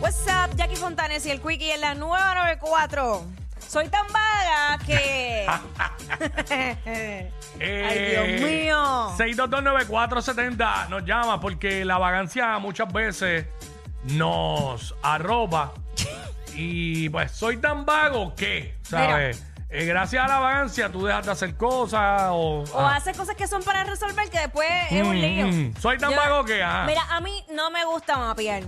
What's up, Jackie Fontanes y el Quickie en la nueva 94. Soy tan vaga que. Ay, Dios mío. 6229470 nos llama porque la vagancia muchas veces nos arroba. y pues soy tan vago que, ¿sabes? Eh, gracias a la vagancia tú dejas de hacer cosas o... O ah. haces cosas que son para resolver que después es un Mm, lío. mm. Soy tan Yo- vago que, ajá. Mira, a mí no me gusta mapear.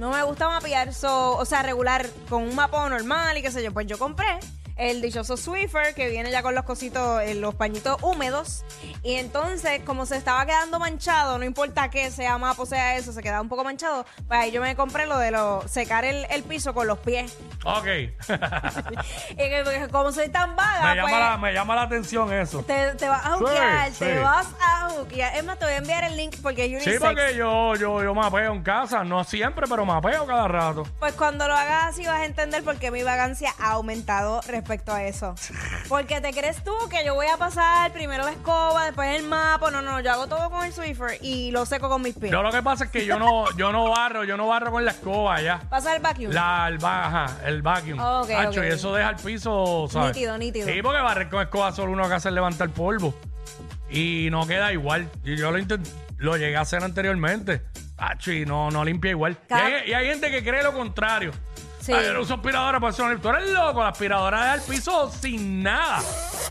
No me gusta mapear, so, o sea, regular con un mapado normal y qué sé yo. Pues yo compré el dichoso Swiffer que viene ya con los cositos, eh, los pañitos húmedos. Y entonces, como se estaba quedando manchado, no importa que sea mapo, sea eso, se quedaba un poco manchado, pues ahí yo me compré lo de lo, secar el, el piso con los pies. Ok. Y que, como soy tan vaga, me, llama pues, la, me llama la atención eso. te, te vas a juquear, Sí, te sí. vas a juquear. Es más, te voy a enviar el link porque es Sí, unisex. porque yo, yo, yo mapeo en casa, no siempre, pero mapeo cada rato. Pues cuando lo hagas así vas a entender por qué mi vagancia ha aumentado respecto a eso. Porque te crees tú que yo voy a pasar primero la escoba, después el mapa. No, no, yo hago todo con el Swiffer y lo seco con mis pies. Yo lo que pasa es que yo no, yo no barro, yo no barro con la escoba ya. Pasa el vacuum. La, el, va- ajá, el vacuum. Ok, Hacho, ok. Y eso deja el piso, ¿sabes? Nítido, nítido. Sí, porque barrer con escoba solo uno que hace es levantar polvo. Y no queda igual. Y yo lo intent- lo llegué a hacer anteriormente. Hacho, y no, no limpia igual. Y Cada- hay, y hay gente que cree lo contrario. Sí. Ay, yo no uso aspiradora para eso. Tú eres loco, la aspiradora deja el piso sin nada.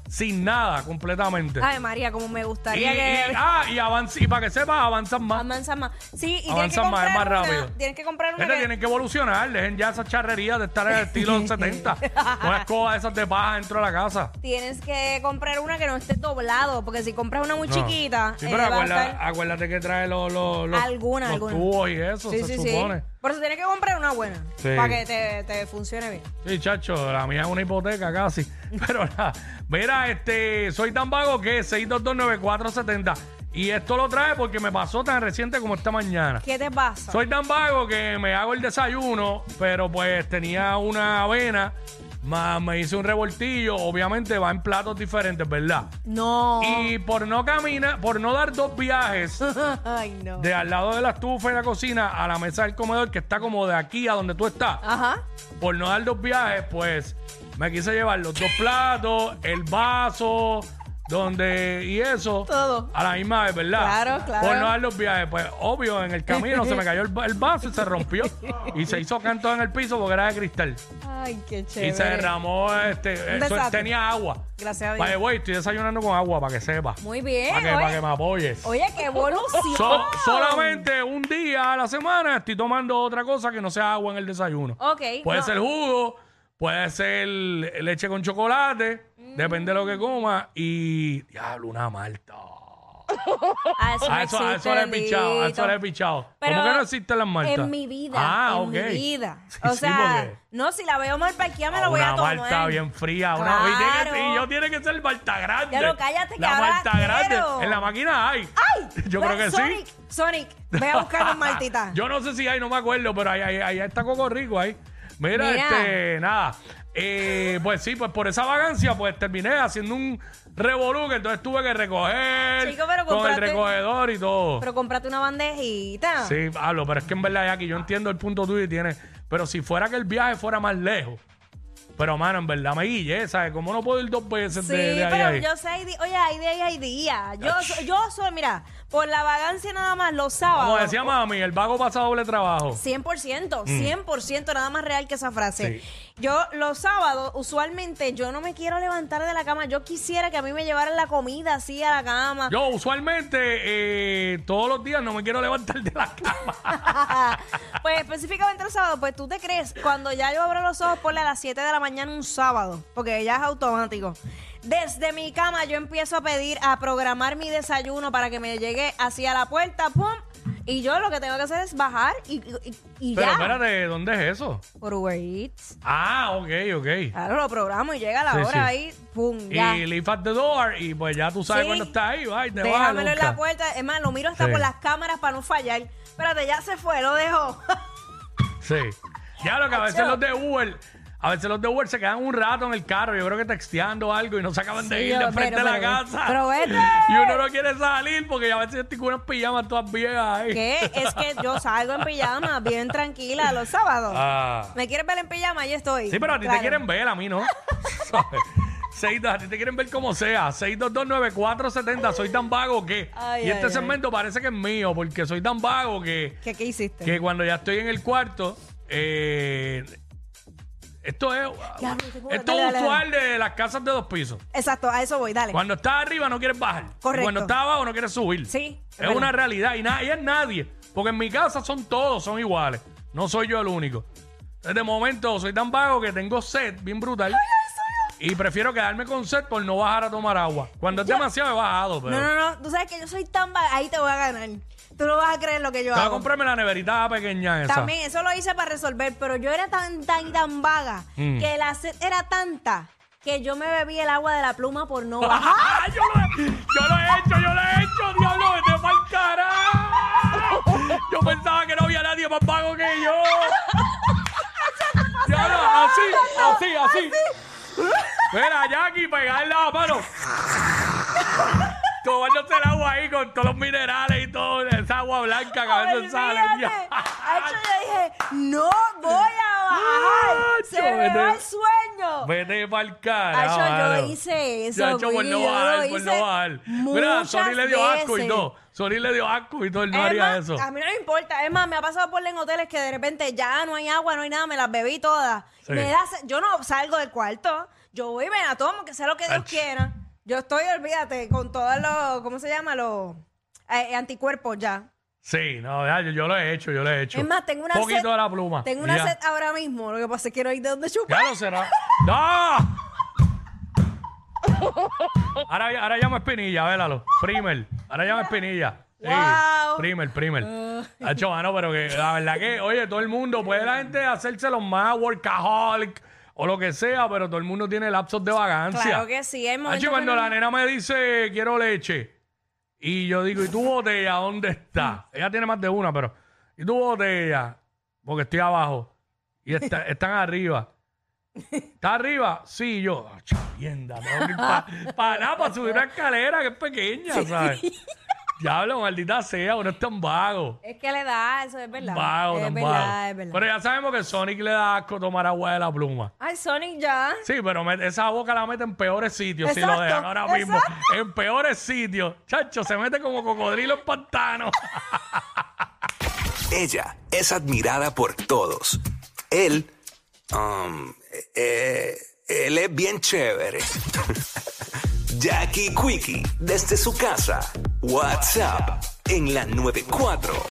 Sin nada, completamente. Ay, María, como me gustaría y- que... ah, y, avanz- y para que sepas, avanzan más. Avanza más. Sí, y tienes que Avanza más, es más una, rápido. Tienes que comprar una Gente, que- tienen que evolucionar, dejen ya esa charrería de estar en el estilo 70. No escoba esas de paja dentro de la casa. Tienes que comprar una que no esté doblado, porque si compras una muy No. chiquita, Sí, eh, pero va a acuerda- estar- acuérdate que trae los, los, los, Alguna, los alguna. tubos y eso, Sí, se sí, sí. supone. Por eso tienes que comprar una buena, Sí. para que te, te funcione bien. Sí, chacho, la mía es una hipoteca casi. Pero nada, mira, este, soy tan vago que 6229470. Y esto lo trae porque me pasó tan reciente como esta mañana. ¿Qué te pasa? Soy tan vago que me hago el desayuno, pero pues tenía una avena, más me hice un revoltillo, obviamente va en platos diferentes, ¿verdad? No. Y por no caminar, por no dar dos viajes Ay, no. de al lado de la estufa y la cocina a la mesa del comedor, que está como de aquí a donde tú estás, Ajá. por no dar dos viajes, pues me quise llevar los dos platos, el vaso, donde y eso Todo. a la misma vez, ¿verdad? Claro, claro. Por no dar los viajes, pues obvio, en el camino se me cayó el, el vaso y se rompió y se hizo canto en el piso porque era de cristal Ay, qué y chévere. se derramó este, eso, tenía agua. Gracias a Dios. Vaya, voy, estoy desayunando con agua para que sepa. Muy bien. Para que, oye, para que me apoyes. oye, qué evolución. So- solamente un día a la semana estoy tomando otra cosa que no sea agua en el desayuno. Ok. Puede no. ser jugo, puede ser leche con chocolate, depende de lo que coma. Y, diablo, una malta. Ah, eso, no A eso, a existe, eso le he pichado, a eso le he pichado. Pero ¿Cómo que no existen las maltas? En mi vida. Ah, en ok. mi vida. Sí, o sí, sea, porque- no, si la veo mal parqueada, me Ah, la voy a una tomar. malta bien fría. Una, y, tiene que- Claro. y yo tiene que ser malta grande. Ya lo cállate, que La ahora malta grande. En la máquina hay. ¡Ay! Yo creo que Sonic, sí. Sonic, ve a buscar un maltita. Yo no sé si hay, no me acuerdo, pero ahí, ahí, ahí está Coco Rico ahí. Mira, Mira. este, nada. Eh, pues sí, pues por esa vagancia, pues terminé haciendo un revolú que entonces tuve que recoger Chico, pero con el recogedor y todo. Pero cómprate una bandejita. Sí, hablo, pero es que en verdad, Jackie, yo entiendo el punto tuyo y tiene. Pero si fuera que el viaje fuera más lejos. Pero, mano, en verdad me guillé, ¿sabes? ¿Cómo no puedo ir dos veces Sí, de, de ahí a pero ahí? yo sé, hay di- oye, hay días y hay días. Yo, so- yo soy, mira, por la vagancia nada más, los sábados. Como decía mami, el vago pasa doble trabajo. 100%, 100%, nada más real que esa frase. Mm. Sí. Yo los sábados, usualmente, yo no me quiero levantar de la cama. Yo quisiera que a mí me llevaran la comida así a la cama. Yo usualmente eh, todos los días no me quiero levantar de la cama. pues específicamente los sábados, pues tú te crees, cuando ya yo abro los ojos, ponle a las 7 de la mañana un sábado, porque ya es automático. Desde mi cama yo empiezo a pedir, a programar mi desayuno para que me llegue hacia la puerta, ¡pum! Y yo lo que tengo que hacer es bajar y, y- y Pero ya. espérate, ¿dónde es eso? Por Uber Eats. Ah, ok, ok. Claro, lo programo y llega la Sí, hora sí. ahí, ¡pum! Ya. Y leave at the door y pues ya tú sabes Sí. cuando está ahí, va y te vas a Déjamelo en la buscar. puerta. Es más, lo miro hasta Sí. por las cámaras para no fallar. Espérate, ya se fue, lo dejo. Sí. Ya lo que a veces Acho. los de Uber, A veces los de Uber se quedan un rato en el carro, yo creo que texteando algo y no se acaban de ir de yo- frente pero- a la pero- casa. pero vete. Y uno no quiere salir porque a veces yo estoy con unas pijamas todas viejas ahí. ¿Qué? Es que yo salgo en pijama, bien tranquila, los sábados. Ah. ¿Me quieres ver en pijama? Ahí estoy. Sí, pero a ti te quieren ver, a mí no. ¿Sabes? Seis- a ti te quieren ver como sea. 6229470. Soy tan vago que. Ay, y este ay, segmento parece que es mío, porque soy tan vago que, ¿Qué, qué hiciste? que cuando ya estoy en el cuarto. eh, esto es. Tengo- esto dale, es dale, usual de las casas de dos pisos. Exacto, a eso voy, dale. Cuando estás arriba no quieres bajar. Y Correcto. Cuando estás abajo no quieres subir. Sí, es Es una realidad. Y, na- y es nadie. Porque en mi casa son todos, son iguales. No soy yo el único. Desde momento soy tan vago que tengo sed bien brutal. Y prefiero quedarme con sed por no bajar a tomar agua. Cuando es demasiado he bajado, pero. No, no, no. Tú sabes que yo soy tan vaga. Ahí te voy a ganar. Tú no vas a creer lo que yo Te voy a hago. comprarme la neverita pequeña esa. También, eso lo hice para resolver, pero yo era tan, tan, tan vaga Mm. que la sed era tanta que yo me bebí el agua de la pluma por no bajar. Yo, lo he, yo lo he hecho, yo lo he hecho, diablo, vete pa'l carajo. Yo pensaba que no había nadie más vago que yo. Diablo, así, así, así. Mira, Jackie, pegarle la mano. Tomándose el agua ahí con todos los minerales esa agua blanca que a veces sale. Olvídate. Hacho, yo dije, no voy a bajar. Se me va el sueño. Vete pa'l carajo. Hacho, yo mano. hice eso. Por no yo lo bajar, por hice no bajar. Mira, muchas Sony le dio asco y veces. todo. Sony le dio asco y todo, él no Es haría más, eso. A mí no me importa. Es más, me ha pasado por en hoteles que de repente ya no hay agua, no hay nada, me las bebí todas. Sí. Me da sed. yo no salgo del cuarto. Yo voy y me la tomo, que sea lo que Dios Ach. quiera. Yo estoy, olvídate, con todos los, ¿cómo se llama? Los eh, anticuerpos ya. Sí, no, ya, yo, yo lo he hecho, yo lo he hecho. Es más, tengo una Poquito sed. de la pluma. Tengo una ya. sed ahora mismo. Lo que pasa es que quiero ir de donde chupar. Ya lo será. ¡No! Ahora, ahora llama a Espinilla, vélalo. Primer. Ahora llama a Espinilla. Sí, Wow. primer, primer. Hacho, mano, pero que la verdad que, oye, todo el mundo, puede la gente hacerse los más workaholic o lo que sea, pero todo el mundo tiene lapsos de vagancia. Claro que sí. Hay Hacho, momentos que cuando no- la nena me dice quiero leche y yo digo, ¿y tu botella dónde está? Ella tiene más de una, pero ¿y tu botella? Porque estoy abajo y está- están arriba. ¿Está arriba? Sí, yo, ah, chavienda, tengo que ir para nada, para subir una escalera que es pequeña, ¿sabes? Diablo, maldita sea, uno es tan vago. Es que le da, eso es verdad. Vago, es tan verdad, vago. es verdad. Pero ya sabemos que Sonic le da asco tomar agua de la pluma. Ay, Sonic ya. Sí, pero me- esa boca la mete en peores sitios si lo Exacto, dejan ahora mismo. exacto. En peores sitios. Chacho, se mete como cocodrilo en pantano. Ella es admirada por todos. Él, um, eh, él es bien chévere. Jackie Quickie, desde su casa. WhatsApp en la 94.